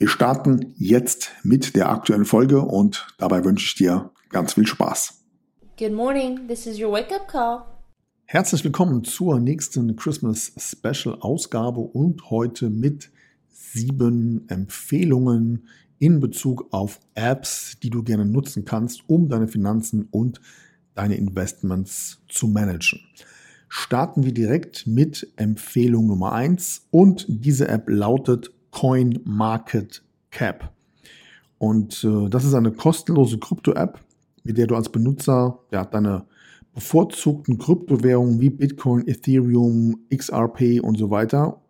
Wir starten jetzt mit der aktuellen Folge und dabei wünsche ich dir ganz viel Spaß. Good morning, this is your wake-up call. Herzlich willkommen zur nächsten Christmas Special Ausgabe und heute mit sieben Empfehlungen in Bezug auf Apps, die du gerne nutzen kannst, um deine Finanzen und deine Investments zu managen. Starten wir direkt mit Empfehlung Nummer eins und diese App lautet Coin Market Cap. Und äh, das ist eine kostenlose Krypto-App, mit der du als Benutzer ja, deine bevorzugten Kryptowährungen wie Bitcoin, Ethereum, XRP und so weiter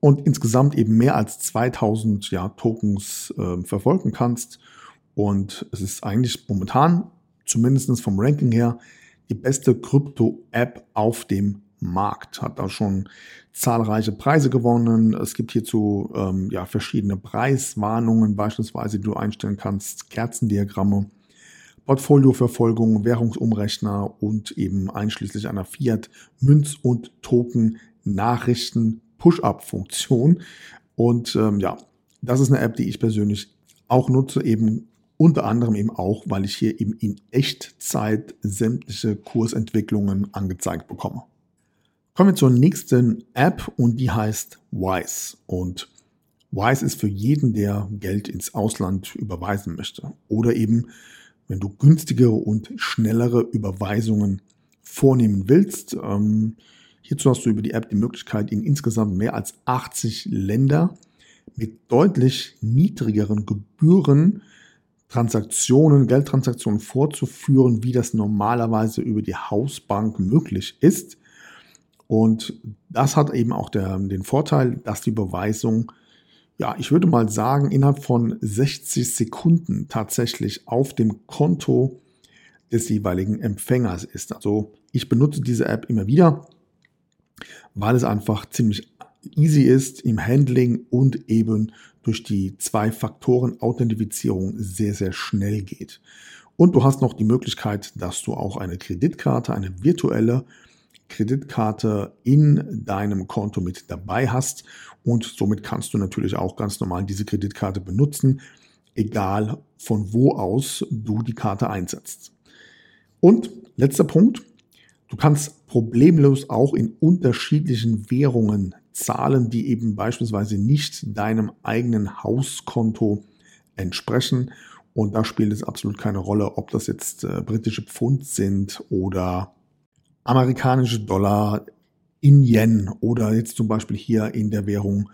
und insgesamt eben mehr als 2000 ja, Tokens äh, verfolgen kannst. Und es ist eigentlich momentan, zumindest vom Ranking her, die beste Krypto-App auf dem Markt. Hat da schon zahlreiche Preise gewonnen. Es gibt hierzu ähm, ja, verschiedene Preiswarnungen, beispielsweise, die du einstellen kannst, Kerzendiagramme, Portfolioverfolgung, Währungsumrechner und eben einschließlich einer Fiat, Münz- und Token-Nachrichten Push-Up-Funktion. Und ähm, ja, das ist eine App, die ich persönlich auch nutze, eben unter anderem eben auch, weil ich hier eben in Echtzeit sämtliche Kursentwicklungen angezeigt bekomme. Kommen wir zur nächsten App und die heißt Wise. Und Wise ist für jeden, der Geld ins Ausland überweisen möchte. Oder eben, wenn du günstigere und schnellere Überweisungen vornehmen willst. Ähm, hierzu hast du über die App die Möglichkeit, in insgesamt mehr als 80 Länder mit deutlich niedrigeren Gebühren Transaktionen, Geldtransaktionen vorzuführen, wie das normalerweise über die Hausbank möglich ist. Und das hat eben auch der, den Vorteil, dass die Überweisung, ja, ich würde mal sagen, innerhalb von 60 Sekunden tatsächlich auf dem Konto des jeweiligen Empfängers ist. Also ich benutze diese App immer wieder, weil es einfach ziemlich easy ist im Handling und eben durch die Zwei-Faktoren-Authentifizierung sehr, sehr schnell geht. Und du hast noch die Möglichkeit, dass du auch eine Kreditkarte, eine virtuelle Kreditkarte in deinem Konto mit dabei hast und somit kannst du natürlich auch ganz normal diese Kreditkarte benutzen, egal von wo aus du die Karte einsetzt. Und letzter Punkt, du kannst problemlos auch in unterschiedlichen Währungen zahlen, die eben beispielsweise nicht deinem eigenen Hauskonto entsprechen. Und da spielt es absolut keine Rolle, ob das jetzt äh, britische Pfund sind oder amerikanische Dollar in Yen oder jetzt zum Beispiel hier in der Währung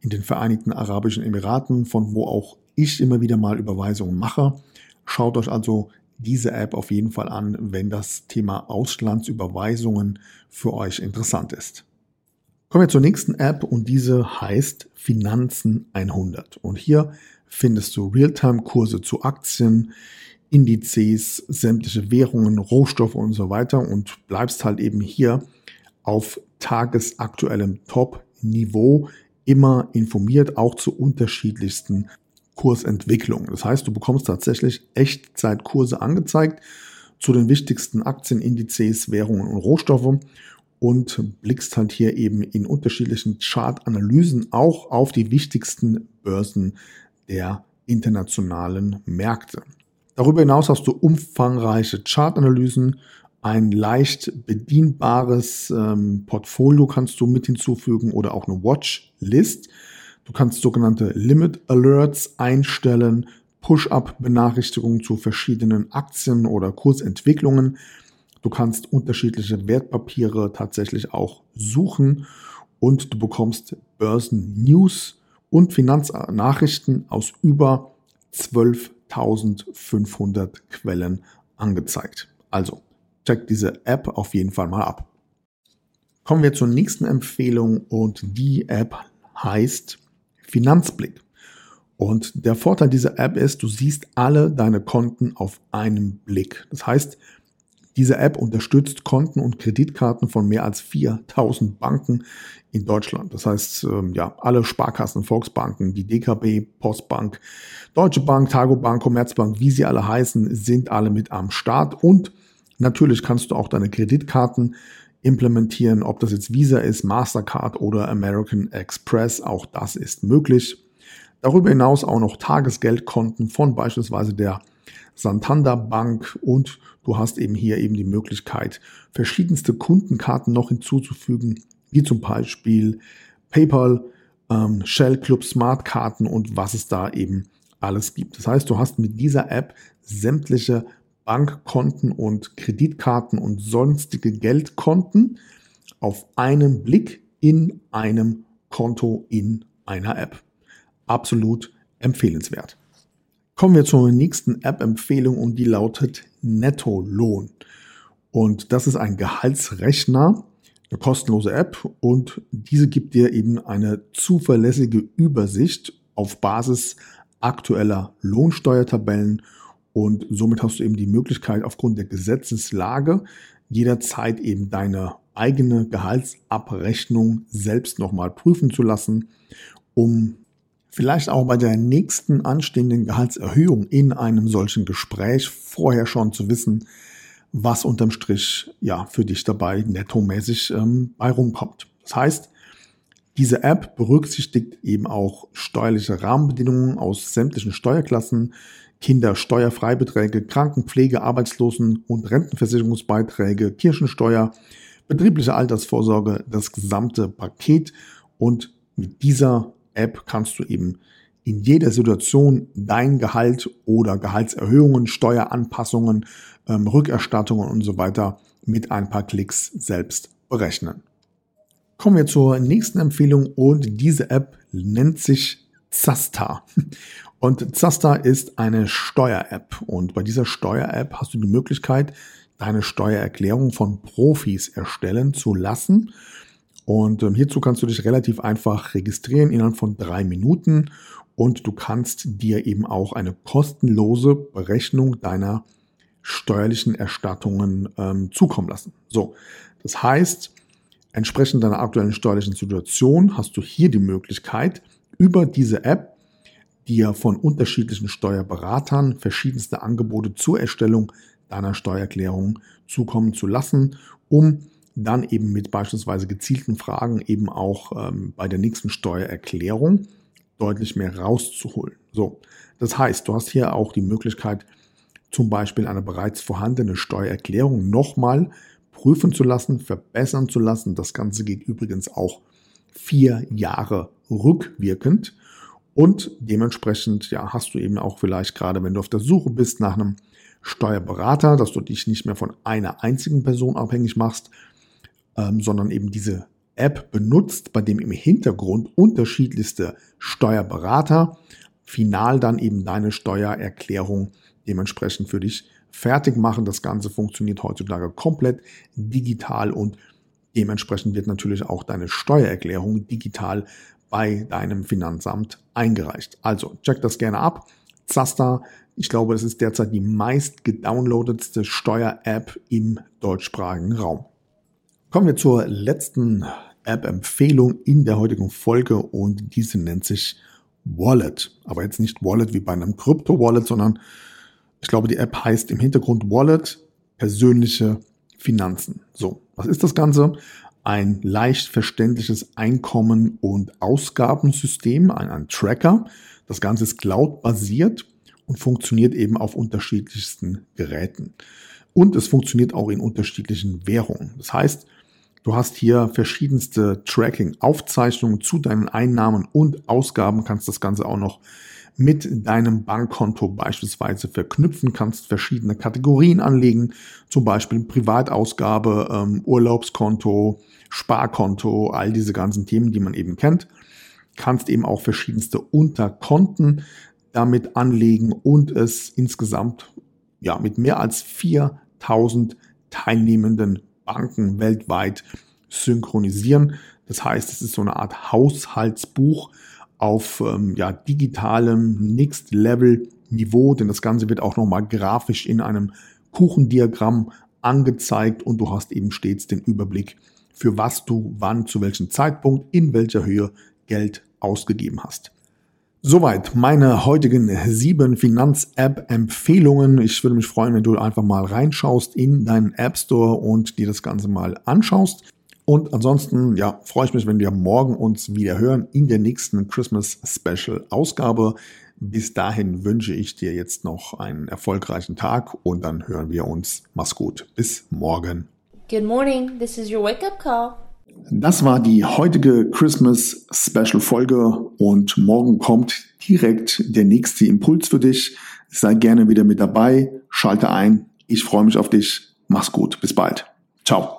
in den Vereinigten Arabischen Emiraten, von wo auch ich immer wieder mal Überweisungen mache. Schaut euch also diese App auf jeden Fall an, wenn das Thema Auslandsüberweisungen für euch interessant ist. Kommen wir zur nächsten App und diese heißt Finanzen 100. Und hier findest du Realtime-Kurse zu Aktien, Indizes, sämtliche Währungen, Rohstoffe und so weiter und bleibst halt eben hier auf tagesaktuellem Top-Niveau immer informiert, auch zu unterschiedlichsten Kursentwicklungen. Das heißt, du bekommst tatsächlich Echtzeitkurse angezeigt zu den wichtigsten Aktienindizes, Währungen und Rohstoffe und blickst halt hier eben in unterschiedlichen Chartanalysen auch auf die wichtigsten Börsen der internationalen Märkte. Darüber hinaus hast du umfangreiche Chartanalysen, ein leicht bedienbares ähm, Portfolio kannst du mit hinzufügen oder auch eine Watchlist. Du kannst sogenannte Limit Alerts einstellen, Push-up-Benachrichtigungen zu verschiedenen Aktien oder Kursentwicklungen. Du kannst unterschiedliche Wertpapiere tatsächlich auch suchen und du bekommst Börsen-News und Finanznachrichten aus über 12 1500 Quellen angezeigt. Also, check diese App auf jeden Fall mal ab. Kommen wir zur nächsten Empfehlung und die App heißt Finanzblick. Und der Vorteil dieser App ist, du siehst alle deine Konten auf einen Blick. Das heißt, diese App unterstützt Konten und Kreditkarten von mehr als 4000 Banken in Deutschland. Das heißt, ähm, ja, alle Sparkassen, Volksbanken, die DKB, Postbank, Deutsche Bank, Targo Bank, Commerzbank, wie sie alle heißen, sind alle mit am Start. Und natürlich kannst du auch deine Kreditkarten implementieren, ob das jetzt Visa ist, Mastercard oder American Express. Auch das ist möglich. Darüber hinaus auch noch Tagesgeldkonten von beispielsweise der Santander Bank und du hast eben hier eben die Möglichkeit, verschiedenste Kundenkarten noch hinzuzufügen, wie zum Beispiel PayPal, ähm, Shell Club Smartkarten und was es da eben alles gibt. Das heißt, du hast mit dieser App sämtliche Bankkonten und Kreditkarten und sonstige Geldkonten auf einen Blick in einem Konto in einer App. Absolut empfehlenswert. Kommen wir zur nächsten App-Empfehlung und die lautet Netto-Lohn. Und das ist ein Gehaltsrechner, eine kostenlose App und diese gibt dir eben eine zuverlässige Übersicht auf Basis aktueller Lohnsteuertabellen und somit hast du eben die Möglichkeit aufgrund der Gesetzeslage jederzeit eben deine eigene Gehaltsabrechnung selbst nochmal prüfen zu lassen, um vielleicht auch bei der nächsten anstehenden Gehaltserhöhung in einem solchen Gespräch vorher schon zu wissen, was unterm Strich ja für dich dabei nettomäßig ähm, bei rumkommt. Das heißt, diese App berücksichtigt eben auch steuerliche Rahmenbedingungen aus sämtlichen Steuerklassen, Kindersteuerfreibeträge, Krankenpflege, Arbeitslosen- und Rentenversicherungsbeiträge, Kirchensteuer, betriebliche Altersvorsorge, das gesamte Paket. Und mit dieser App kannst du eben in jeder Situation dein Gehalt oder Gehaltserhöhungen, Steueranpassungen, ähm, Rückerstattungen und so weiter mit ein paar Klicks selbst berechnen. Kommen wir zur nächsten Empfehlung und diese App nennt sich Zasta. Und Zasta ist eine Steuer-App und bei dieser Steuer-App hast du die Möglichkeit, deine Steuererklärung von Profis erstellen zu lassen und ähm, hierzu kannst du dich relativ einfach registrieren innerhalb von drei Minuten und du kannst dir eben auch eine kostenlose Berechnung deiner steuerlichen Erstattungen ähm, zukommen lassen. So, das heißt, entsprechend deiner aktuellen steuerlichen Situation hast du hier die Möglichkeit, über diese App dir von unterschiedlichen Steuerberatern verschiedenste Angebote zur Erstellung deiner Steuererklärung zukommen zu lassen, um dann eben mit beispielsweise gezielten Fragen eben auch ähm, bei der nächsten Steuererklärung deutlich mehr rauszuholen. So, das heißt, du hast hier auch die Möglichkeit, zum Beispiel eine bereits vorhandene Steuererklärung nochmal prüfen zu lassen, verbessern zu lassen. Das Ganze geht übrigens auch vier Jahre rückwirkend. Und dementsprechend ja, hast du eben auch vielleicht gerade, wenn du auf der Suche bist nach einem Steuerberater, dass du dich nicht mehr von einer einzigen Person abhängig machst, ähm, sondern eben diese App benutzt, bei dem im Hintergrund unterschiedlichste Steuerberater final dann eben deine Steuererklärung dementsprechend für dich fertig machen. Das Ganze funktioniert heutzutage komplett digital und dementsprechend wird natürlich auch deine Steuererklärung digital bei deinem Finanzamt eingereicht. Also check das gerne ab. Zasta, ich glaube, das ist derzeit die meist gedownloadetste Steuer-App im deutschsprachigen Raum. Kommen wir zur letzten App-Empfehlung in der heutigen Folge und diese nennt sich Wallet. Aber jetzt nicht Wallet wie bei einem Krypto-Wallet, sondern ich glaube, die App heißt im Hintergrund Wallet, persönliche Finanzen. So, was ist das Ganze? Ein leicht verständliches Einkommen- und Ausgabensystem, ein, ein Tracker. Das Ganze ist cloud-basiert und funktioniert eben auf unterschiedlichsten Geräten. Und es funktioniert auch in unterschiedlichen Währungen. Das heißt, Du hast hier verschiedenste Tracking-Aufzeichnungen zu deinen Einnahmen und Ausgaben, kannst das Ganze auch noch mit deinem Bankkonto beispielsweise verknüpfen, kannst verschiedene Kategorien anlegen, zum Beispiel Privatausgabe, ähm, Urlaubskonto, Sparkonto, all diese ganzen Themen, die man eben kennt. Kannst eben auch verschiedenste Unterkonten damit anlegen und es insgesamt ja mit mehr als 4000 teilnehmenden Banken weltweit synchronisieren. Das heißt, es ist so eine Art Haushaltsbuch auf ähm, ja, digitalem Next Level Niveau, denn das Ganze wird auch nochmal grafisch in einem Kuchendiagramm angezeigt und du hast eben stets den Überblick, für was du wann, zu welchem Zeitpunkt, in welcher Höhe Geld ausgegeben hast. Soweit meine heutigen sieben Finanz-App-Empfehlungen. Ich würde mich freuen, wenn du einfach mal reinschaust in deinen App Store und dir das Ganze mal anschaust. Und ansonsten, ja, freue ich mich, wenn wir morgen uns wieder hören in der nächsten Christmas Special Ausgabe. Bis dahin wünsche ich dir jetzt noch einen erfolgreichen Tag und dann hören wir uns. Mach's gut. Bis morgen. Good morning. This is your wake up call. Das war die heutige Christmas Special Folge und morgen kommt direkt der nächste Impuls für dich. Sei gerne wieder mit dabei, schalte ein. Ich freue mich auf dich. Mach's gut. Bis bald. Ciao.